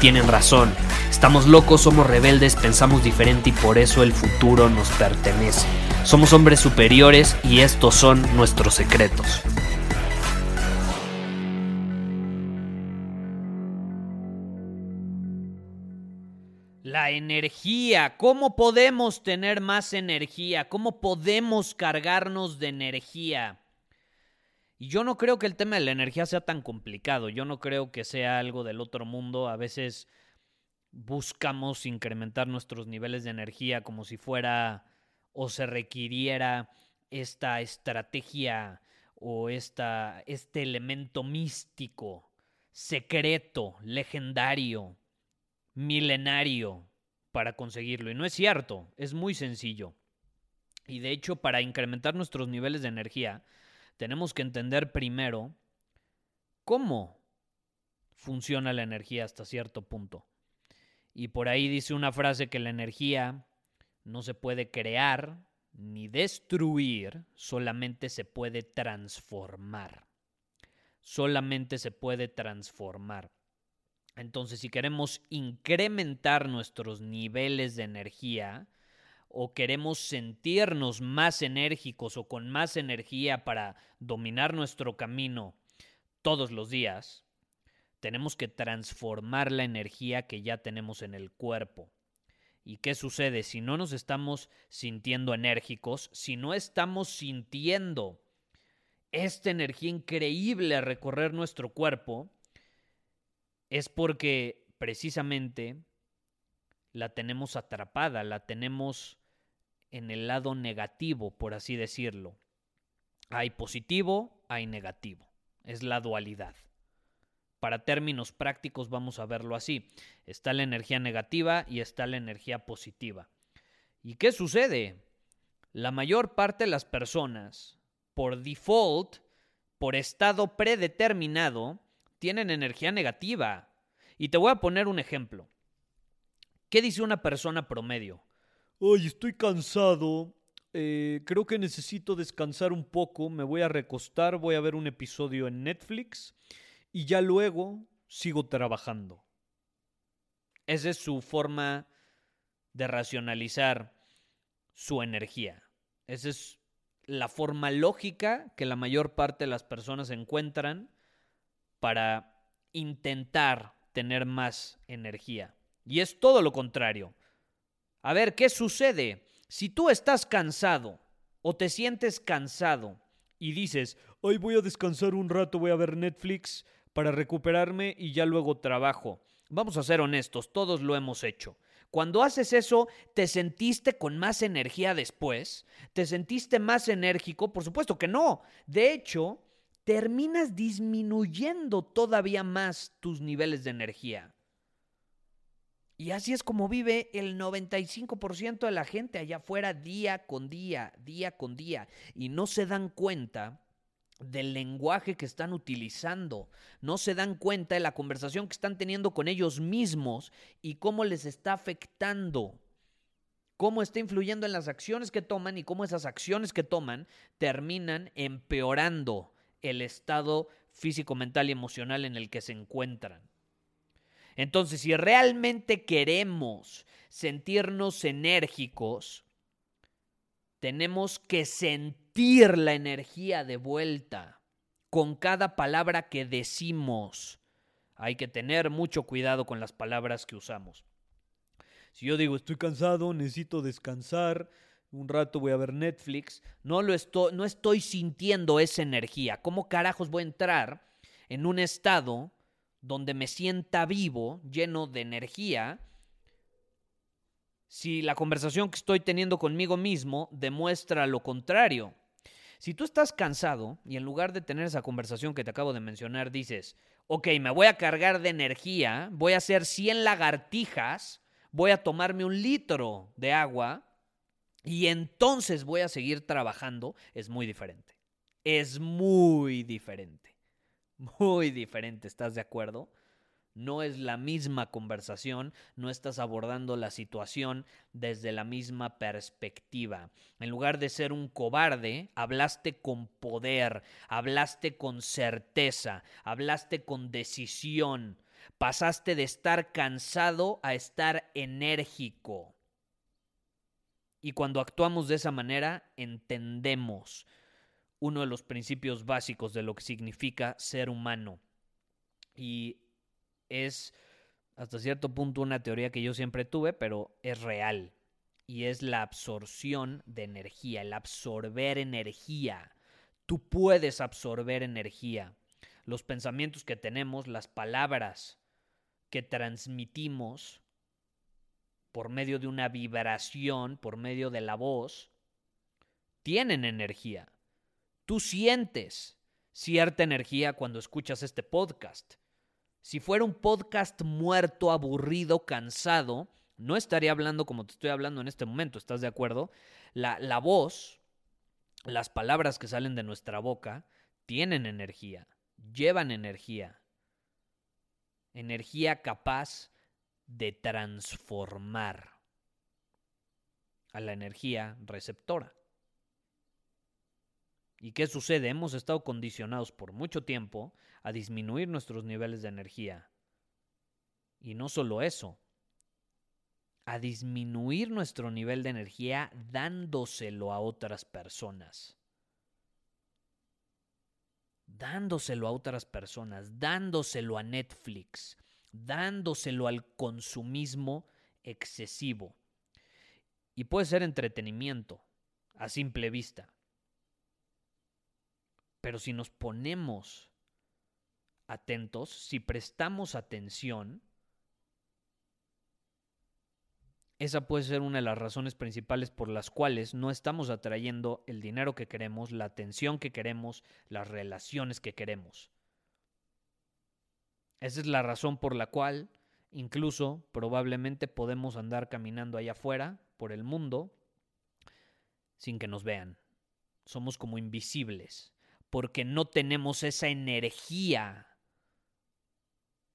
tienen razón. Estamos locos, somos rebeldes, pensamos diferente y por eso el futuro nos pertenece. Somos hombres superiores y estos son nuestros secretos. La energía, ¿cómo podemos tener más energía? ¿Cómo podemos cargarnos de energía? Y yo no creo que el tema de la energía sea tan complicado, yo no creo que sea algo del otro mundo, a veces buscamos incrementar nuestros niveles de energía como si fuera o se requiriera esta estrategia o esta, este elemento místico, secreto, legendario, milenario para conseguirlo. Y no es cierto, es muy sencillo. Y de hecho, para incrementar nuestros niveles de energía, tenemos que entender primero cómo funciona la energía hasta cierto punto. Y por ahí dice una frase que la energía no se puede crear ni destruir, solamente se puede transformar. Solamente se puede transformar. Entonces, si queremos incrementar nuestros niveles de energía o queremos sentirnos más enérgicos o con más energía para dominar nuestro camino todos los días, tenemos que transformar la energía que ya tenemos en el cuerpo. ¿Y qué sucede? Si no nos estamos sintiendo enérgicos, si no estamos sintiendo esta energía increíble a recorrer nuestro cuerpo, es porque precisamente la tenemos atrapada, la tenemos en el lado negativo, por así decirlo. Hay positivo, hay negativo. Es la dualidad. Para términos prácticos vamos a verlo así. Está la energía negativa y está la energía positiva. ¿Y qué sucede? La mayor parte de las personas, por default, por estado predeterminado, tienen energía negativa. Y te voy a poner un ejemplo. ¿Qué dice una persona promedio? Ay, estoy cansado. Eh, creo que necesito descansar un poco. Me voy a recostar, voy a ver un episodio en Netflix y ya luego sigo trabajando. Esa es su forma de racionalizar su energía. Esa es la forma lógica que la mayor parte de las personas encuentran para intentar tener más energía. Y es todo lo contrario. A ver, ¿qué sucede? Si tú estás cansado o te sientes cansado y dices, hoy voy a descansar un rato, voy a ver Netflix, para recuperarme y ya luego trabajo. Vamos a ser honestos, todos lo hemos hecho. Cuando haces eso, ¿te sentiste con más energía después? ¿Te sentiste más enérgico? Por supuesto que no. De hecho, terminas disminuyendo todavía más tus niveles de energía. Y así es como vive el 95% de la gente allá afuera día con día, día con día. Y no se dan cuenta del lenguaje que están utilizando. No se dan cuenta de la conversación que están teniendo con ellos mismos y cómo les está afectando, cómo está influyendo en las acciones que toman y cómo esas acciones que toman terminan empeorando el estado físico, mental y emocional en el que se encuentran. Entonces, si realmente queremos sentirnos enérgicos, tenemos que sentir la energía de vuelta con cada palabra que decimos. Hay que tener mucho cuidado con las palabras que usamos. Si yo digo estoy cansado, necesito descansar, un rato voy a ver Netflix, no lo estoy estoy sintiendo esa energía. ¿Cómo carajos voy a entrar en un estado donde me sienta vivo, lleno de energía, si la conversación que estoy teniendo conmigo mismo demuestra lo contrario. Si tú estás cansado y en lugar de tener esa conversación que te acabo de mencionar dices, ok, me voy a cargar de energía, voy a hacer 100 lagartijas, voy a tomarme un litro de agua y entonces voy a seguir trabajando, es muy diferente. Es muy diferente. Muy diferente, ¿estás de acuerdo? No es la misma conversación, no estás abordando la situación desde la misma perspectiva. En lugar de ser un cobarde, hablaste con poder, hablaste con certeza, hablaste con decisión, pasaste de estar cansado a estar enérgico. Y cuando actuamos de esa manera, entendemos uno de los principios básicos de lo que significa ser humano. Y es hasta cierto punto una teoría que yo siempre tuve, pero es real. Y es la absorción de energía, el absorber energía. Tú puedes absorber energía. Los pensamientos que tenemos, las palabras que transmitimos por medio de una vibración, por medio de la voz, tienen energía. Tú sientes cierta energía cuando escuchas este podcast. Si fuera un podcast muerto, aburrido, cansado, no estaría hablando como te estoy hablando en este momento, ¿estás de acuerdo? La, la voz, las palabras que salen de nuestra boca, tienen energía, llevan energía. Energía capaz de transformar a la energía receptora. ¿Y qué sucede? Hemos estado condicionados por mucho tiempo a disminuir nuestros niveles de energía. Y no solo eso, a disminuir nuestro nivel de energía dándoselo a otras personas. Dándoselo a otras personas, dándoselo a Netflix, dándoselo al consumismo excesivo. Y puede ser entretenimiento, a simple vista. Pero si nos ponemos atentos, si prestamos atención, esa puede ser una de las razones principales por las cuales no estamos atrayendo el dinero que queremos, la atención que queremos, las relaciones que queremos. Esa es la razón por la cual incluso probablemente podemos andar caminando allá afuera por el mundo sin que nos vean. Somos como invisibles porque no tenemos esa energía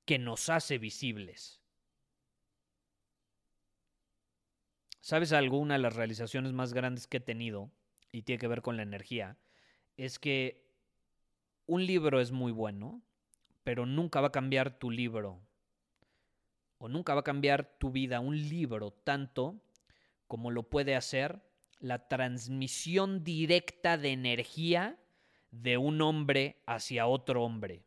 que nos hace visibles. ¿Sabes alguna de las realizaciones más grandes que he tenido, y tiene que ver con la energía, es que un libro es muy bueno, pero nunca va a cambiar tu libro, o nunca va a cambiar tu vida un libro tanto como lo puede hacer la transmisión directa de energía de un hombre hacia otro hombre.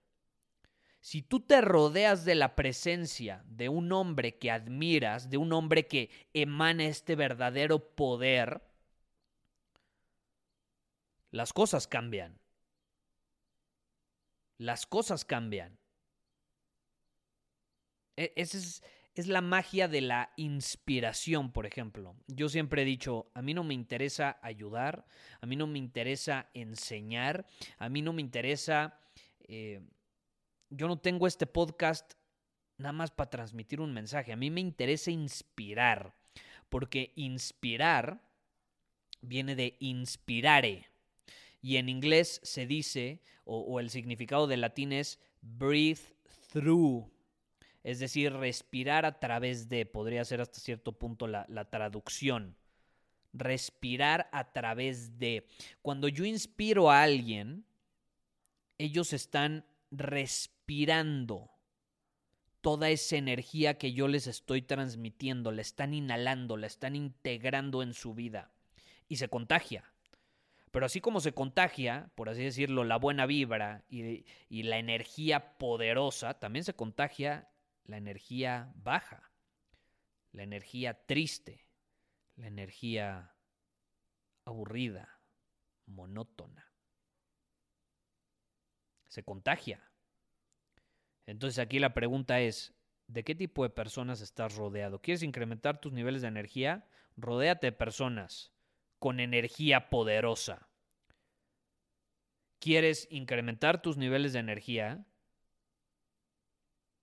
Si tú te rodeas de la presencia de un hombre que admiras, de un hombre que emana este verdadero poder, las cosas cambian. Las cosas cambian. E, esa es, es, la magia de la inspiración, por ejemplo. Yo siempre he dicho, a mí no me interesa ayudar, a mí no me interesa enseñar, a mí no me interesa... Eh, yo no tengo este podcast nada más para transmitir un mensaje. A mí me interesa inspirar, porque inspirar viene de inspirare. Y en inglés se dice, o, el significado del latín es breathe through. Es decir, respirar a través de, podría ser hasta cierto punto la, la traducción. Respirar a través de. Cuando yo inspiro a alguien, ellos están respirando toda esa energía que yo les estoy transmitiendo, la están inhalando, la están integrando en su vida y se contagia. Pero así como se contagia, por así decirlo, la buena vibra y, y la energía poderosa, también se contagia la energía baja, la energía triste, la energía aburrida, monótona se contagia. Entonces aquí la pregunta es, de qué tipo de personas estás rodeado. ¿Quieres incrementar tus niveles de energía? Rodéate de personas con energía poderosa. ¿Quieres incrementar tus niveles de energía?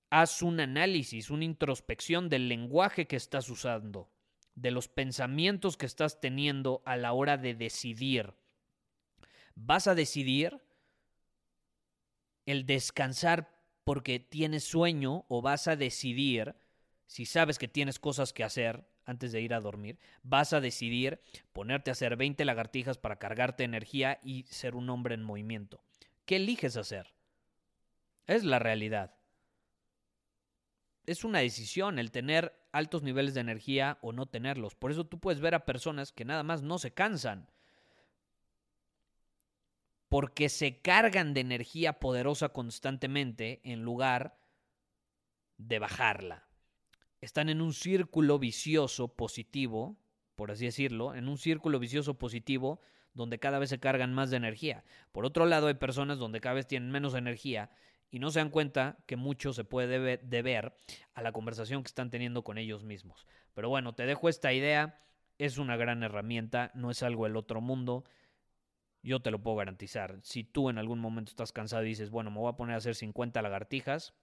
Haz un análisis, una introspección del lenguaje que estás usando, de los pensamientos que estás teniendo a la hora de decidir. ¿Vas a decidir el descansar porque tienes sueño o vas a decidir, si sabes que tienes cosas que hacer antes de ir a dormir, vas a decidir ponerte a hacer 20 lagartijas para cargarte energía y ser un hombre en movimiento. ¿Qué eliges hacer? Es la realidad. Es una decisión el tener altos niveles de energía o no tenerlos. Por eso tú puedes ver a personas que nada más no se cansan porque se cargan de energía poderosa constantemente en lugar de bajarla. Están en un círculo vicioso positivo, por así decirlo, en un círculo vicioso positivo donde cada vez se cargan más de energía. Por otro lado, hay personas donde cada vez tienen menos energía y no se dan cuenta que mucho se puede deber a la conversación que están teniendo con ellos mismos. Pero bueno, te dejo esta idea, es una gran herramienta, no es algo del otro mundo yo te lo puedo garantizar. Si tú en algún momento estás cansado y dices, bueno, me voy a poner a hacer 50 lagartijas,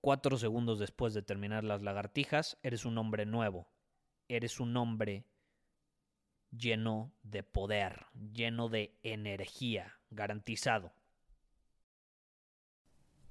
cuatro segundos después de terminar las lagartijas, eres un hombre nuevo. Eres un hombre lleno de poder, lleno de energía, garantizado.